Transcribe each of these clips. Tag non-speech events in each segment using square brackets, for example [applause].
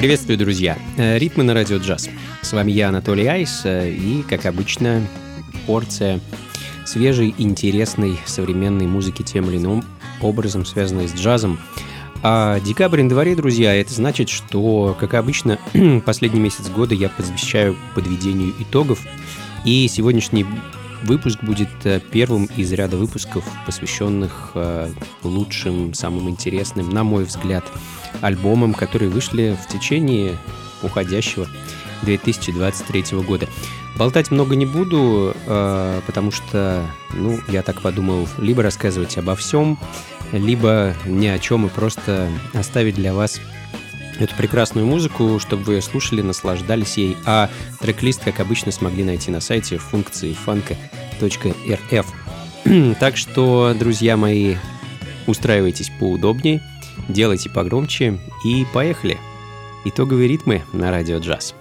Приветствую, друзья! Э, ритмы на радио джаз. С вами я, Анатолий Айс, э, и, как обычно, порция свежей, интересной, современной музыки тем или иным образом, связанной с джазом. А декабрь, январе, друзья, это значит, что, как обычно, [clears throat] последний месяц года я посвящаю подведению итогов. И сегодняшний выпуск будет э, первым из ряда выпусков, посвященных лучшим, самым интересным, на мой взгляд, альбомам, которые вышли в течение уходящего 2023 года. Болтать много не буду, э, потому что, ну, я так подумал, либо рассказывать обо всем, либо ни о чем и просто оставить для вас эту прекрасную музыку, чтобы вы слушали, наслаждались ей, а трек-лист, как обычно, смогли найти на сайте функции фанка.рф. [clears throat] так что, друзья мои, устраивайтесь поудобнее, делайте погромче и поехали. Итоговые ритмы на радио джаз.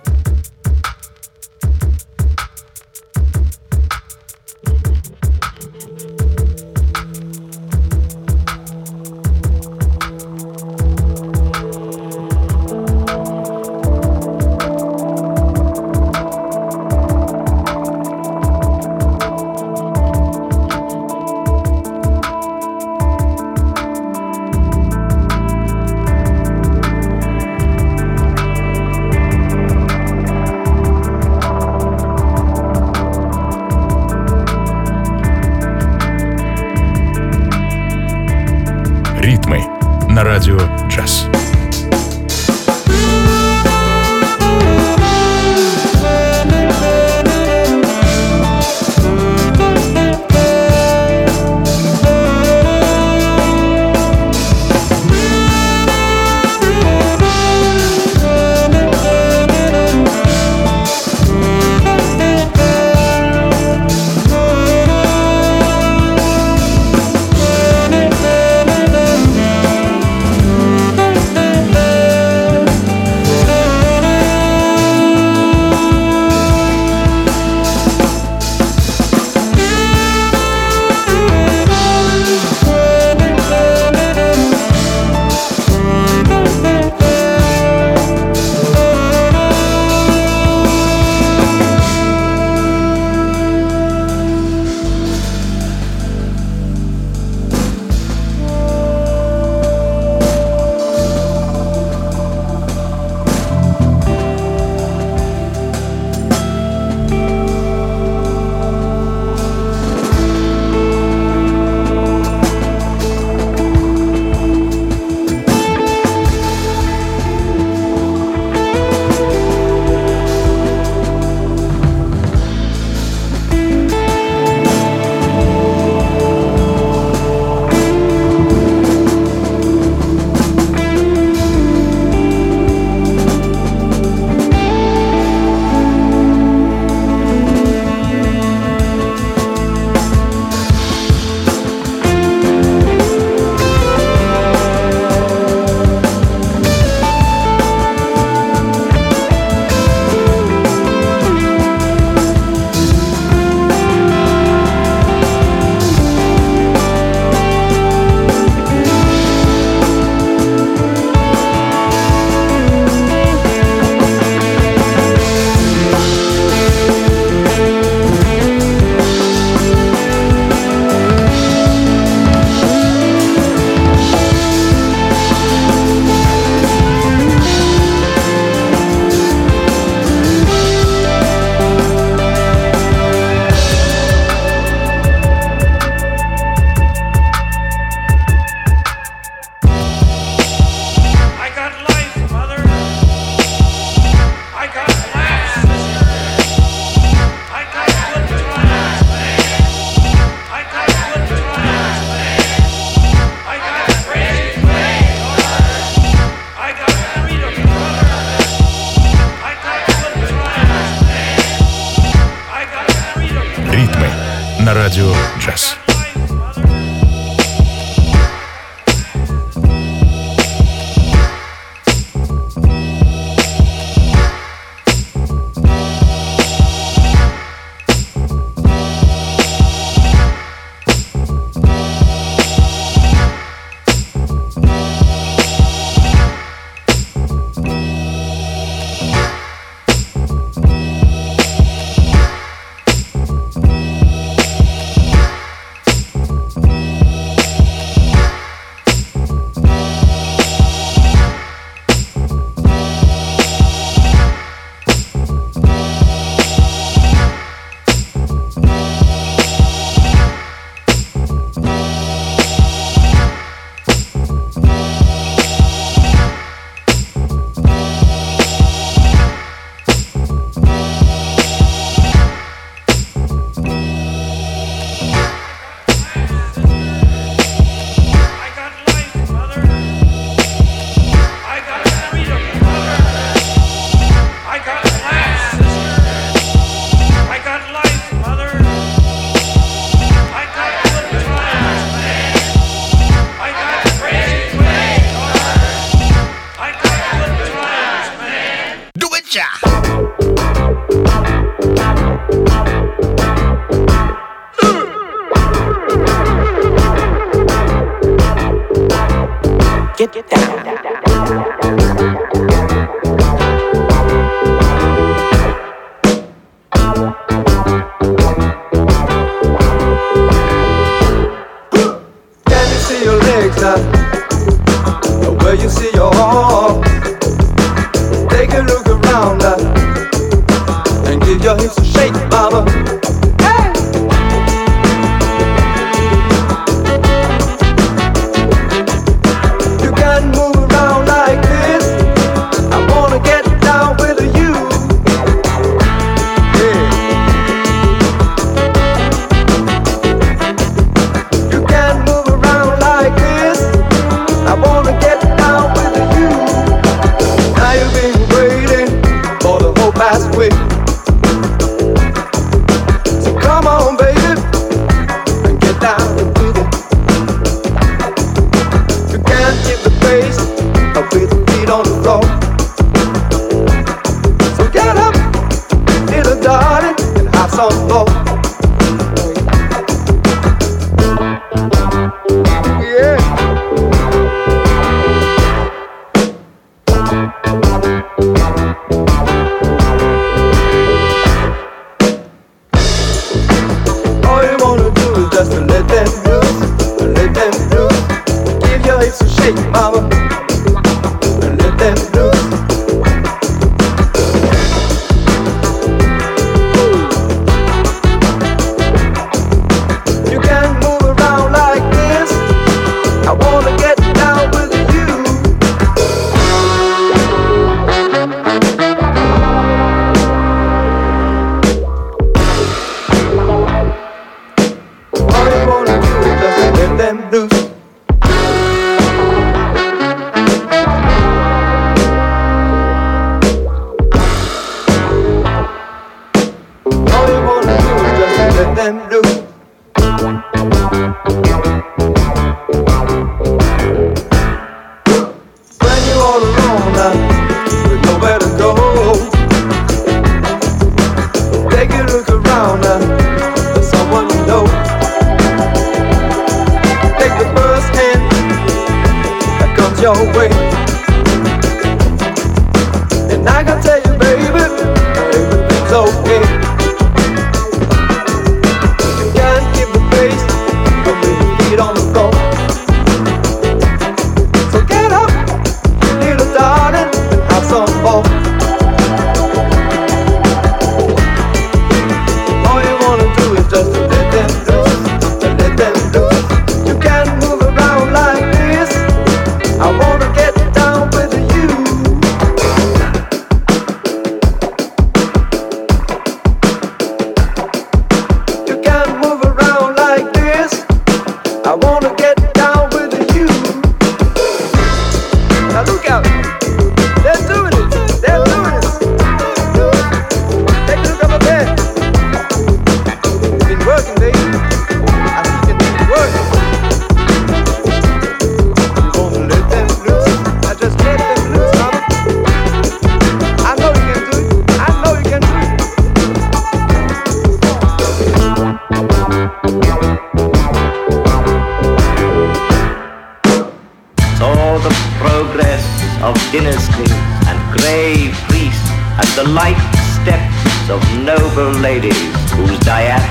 you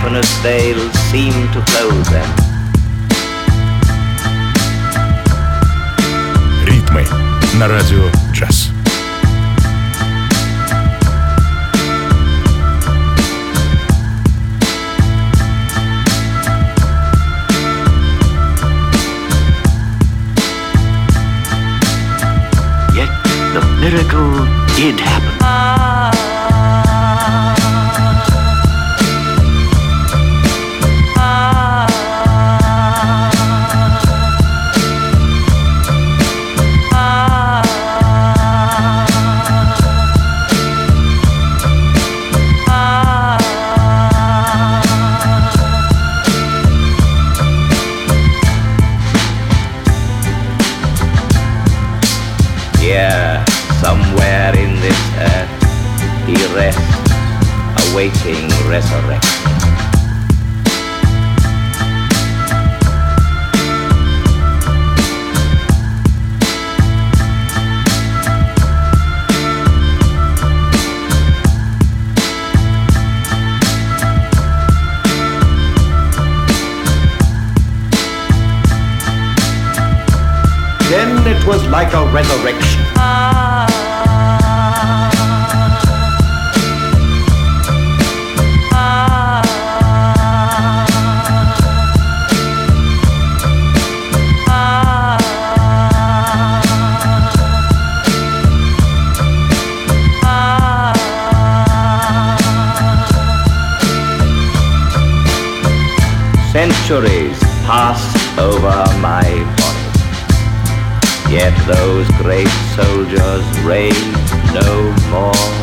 infinite veils seem to close them. Ритмы на радио джаз. Yet the miracle did happen. Like a resurrection. Centuries passed over. Yet those great soldiers raised no more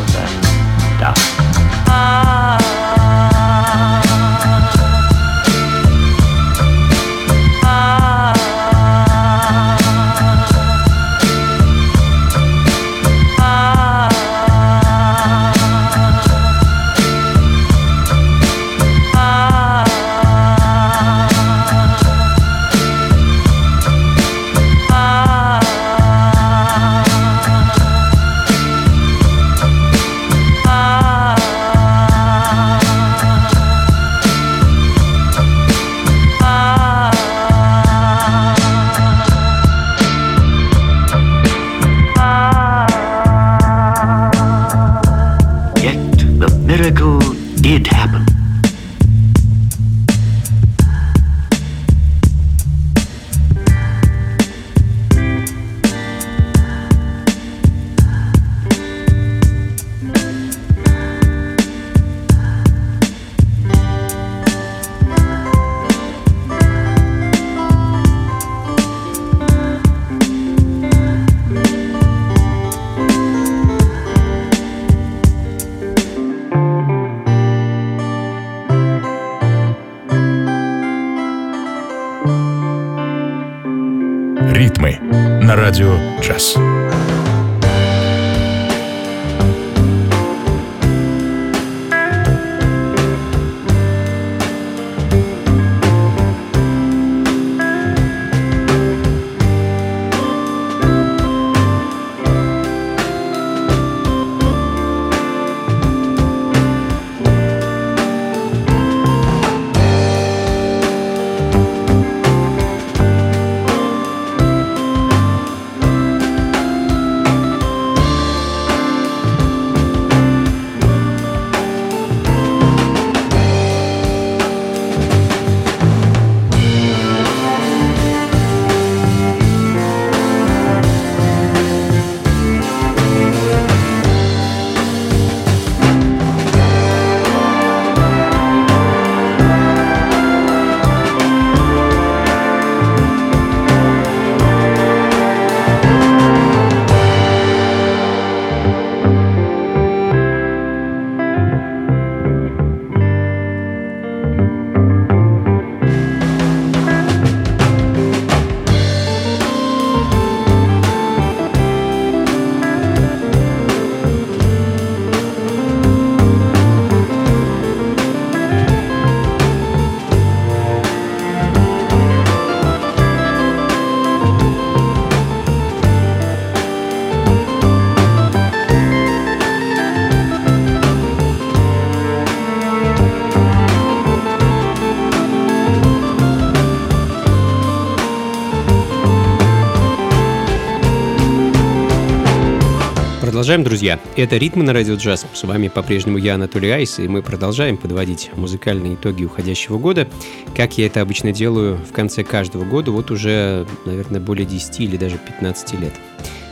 Продолжаем, друзья. Это «Ритмы на радио джаз». С вами по-прежнему я, Анатолий Айс, и мы продолжаем подводить музыкальные итоги уходящего года, как я это обычно делаю в конце каждого года, вот уже, наверное, более 10 или даже 15 лет.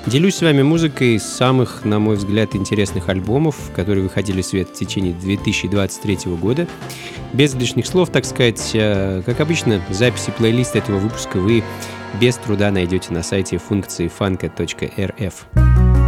Делюсь с вами музыкой самых, на мой взгляд, интересных альбомов, которые выходили в свет в течение 2023 года. Без лишних слов, так сказать, э, как обычно, записи плейлиста этого выпуска вы без труда найдете на сайте функции funka.rf.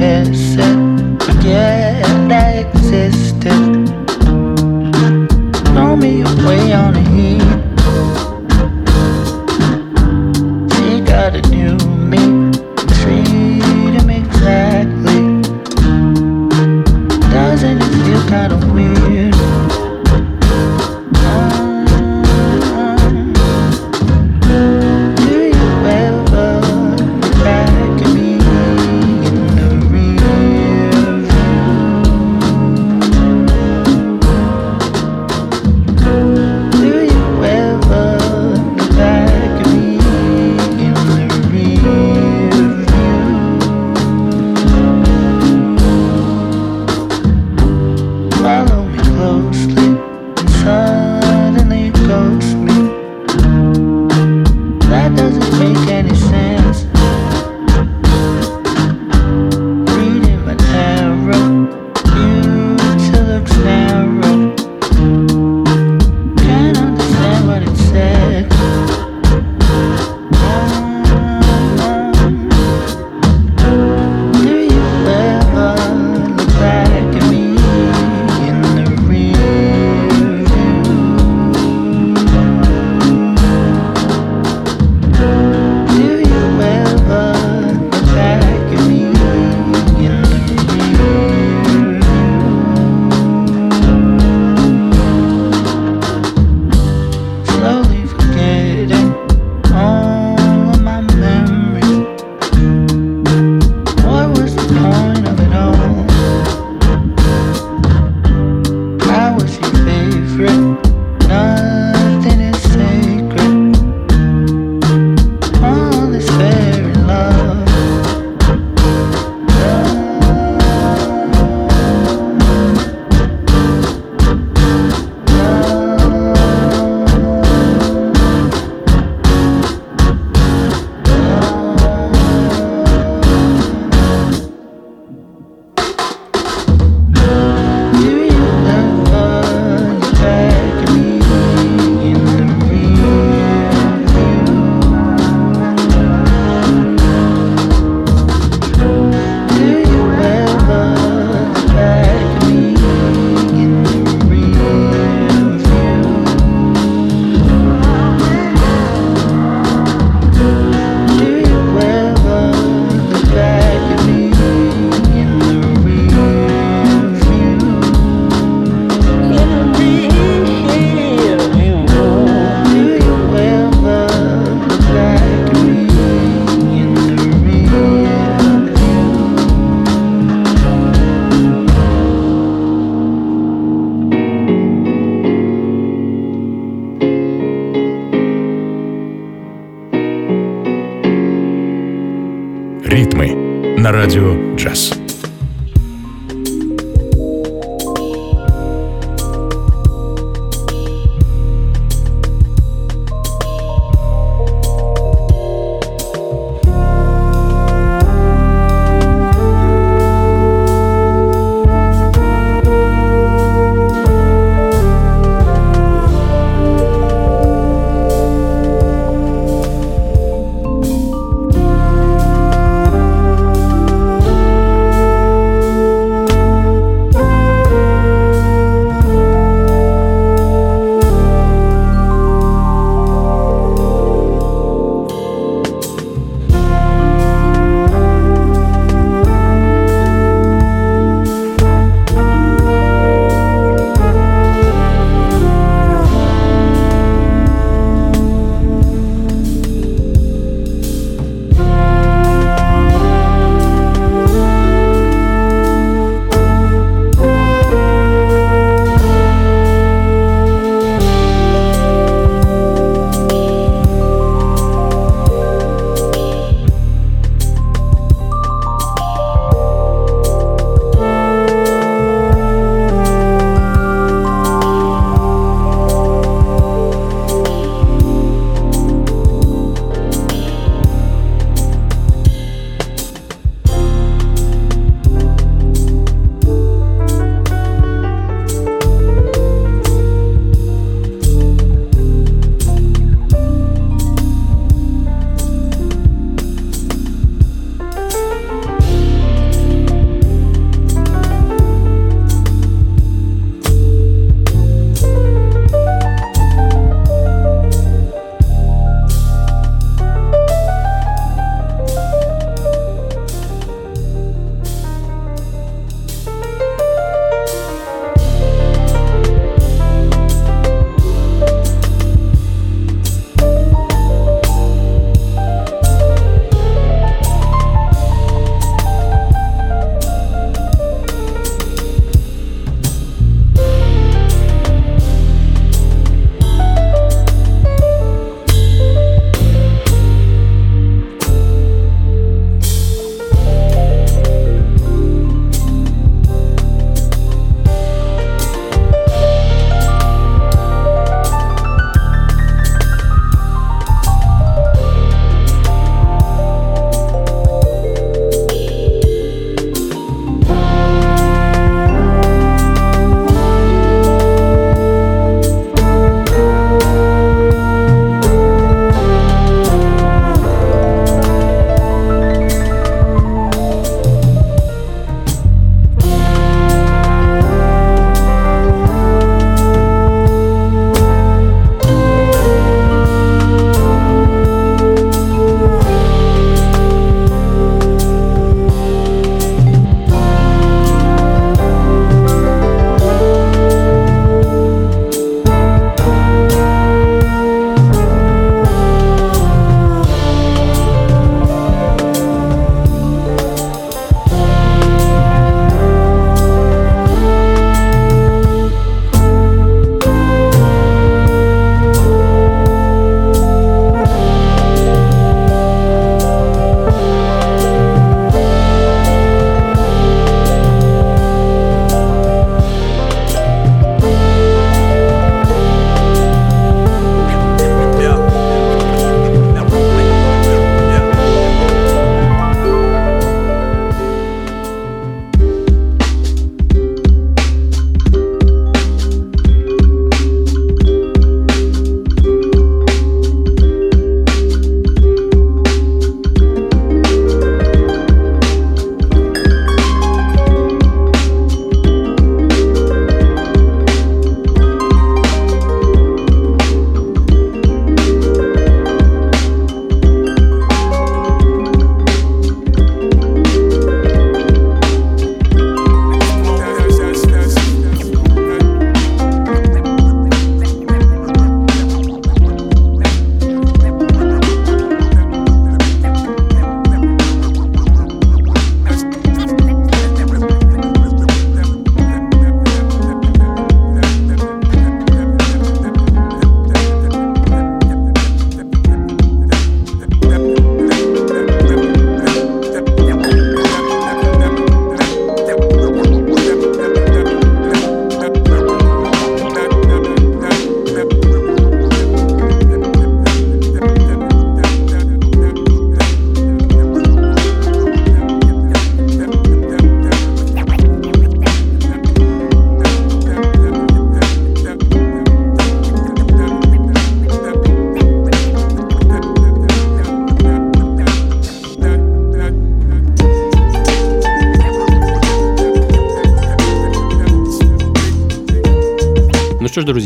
and set okay?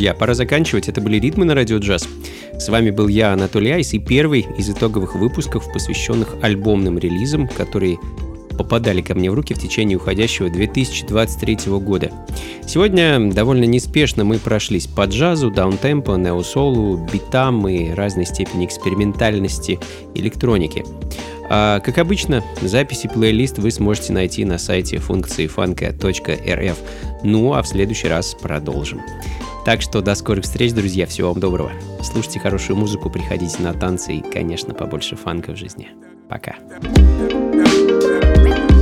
Друзья, пора заканчивать. Это были «Ритмы на радио джаз». С вами был я, Анатолий Айс, и первый из итоговых выпусков, посвященных альбомным релизам, которые попадали ко мне в руки в течение уходящего 2023 года. Сегодня довольно неспешно мы прошлись по джазу, даунтемпо, неосолу, битам и разной степени экспериментальности электроники. А, как обычно, записи плейлист вы сможете найти на сайте функции фанка.рф. Ну а в следующий раз продолжим. Так что до скорых встреч, друзья. Всего вам доброго. Слушайте хорошую музыку, приходите на танцы и, конечно, побольше фанка в жизни. Пока. Ритмы на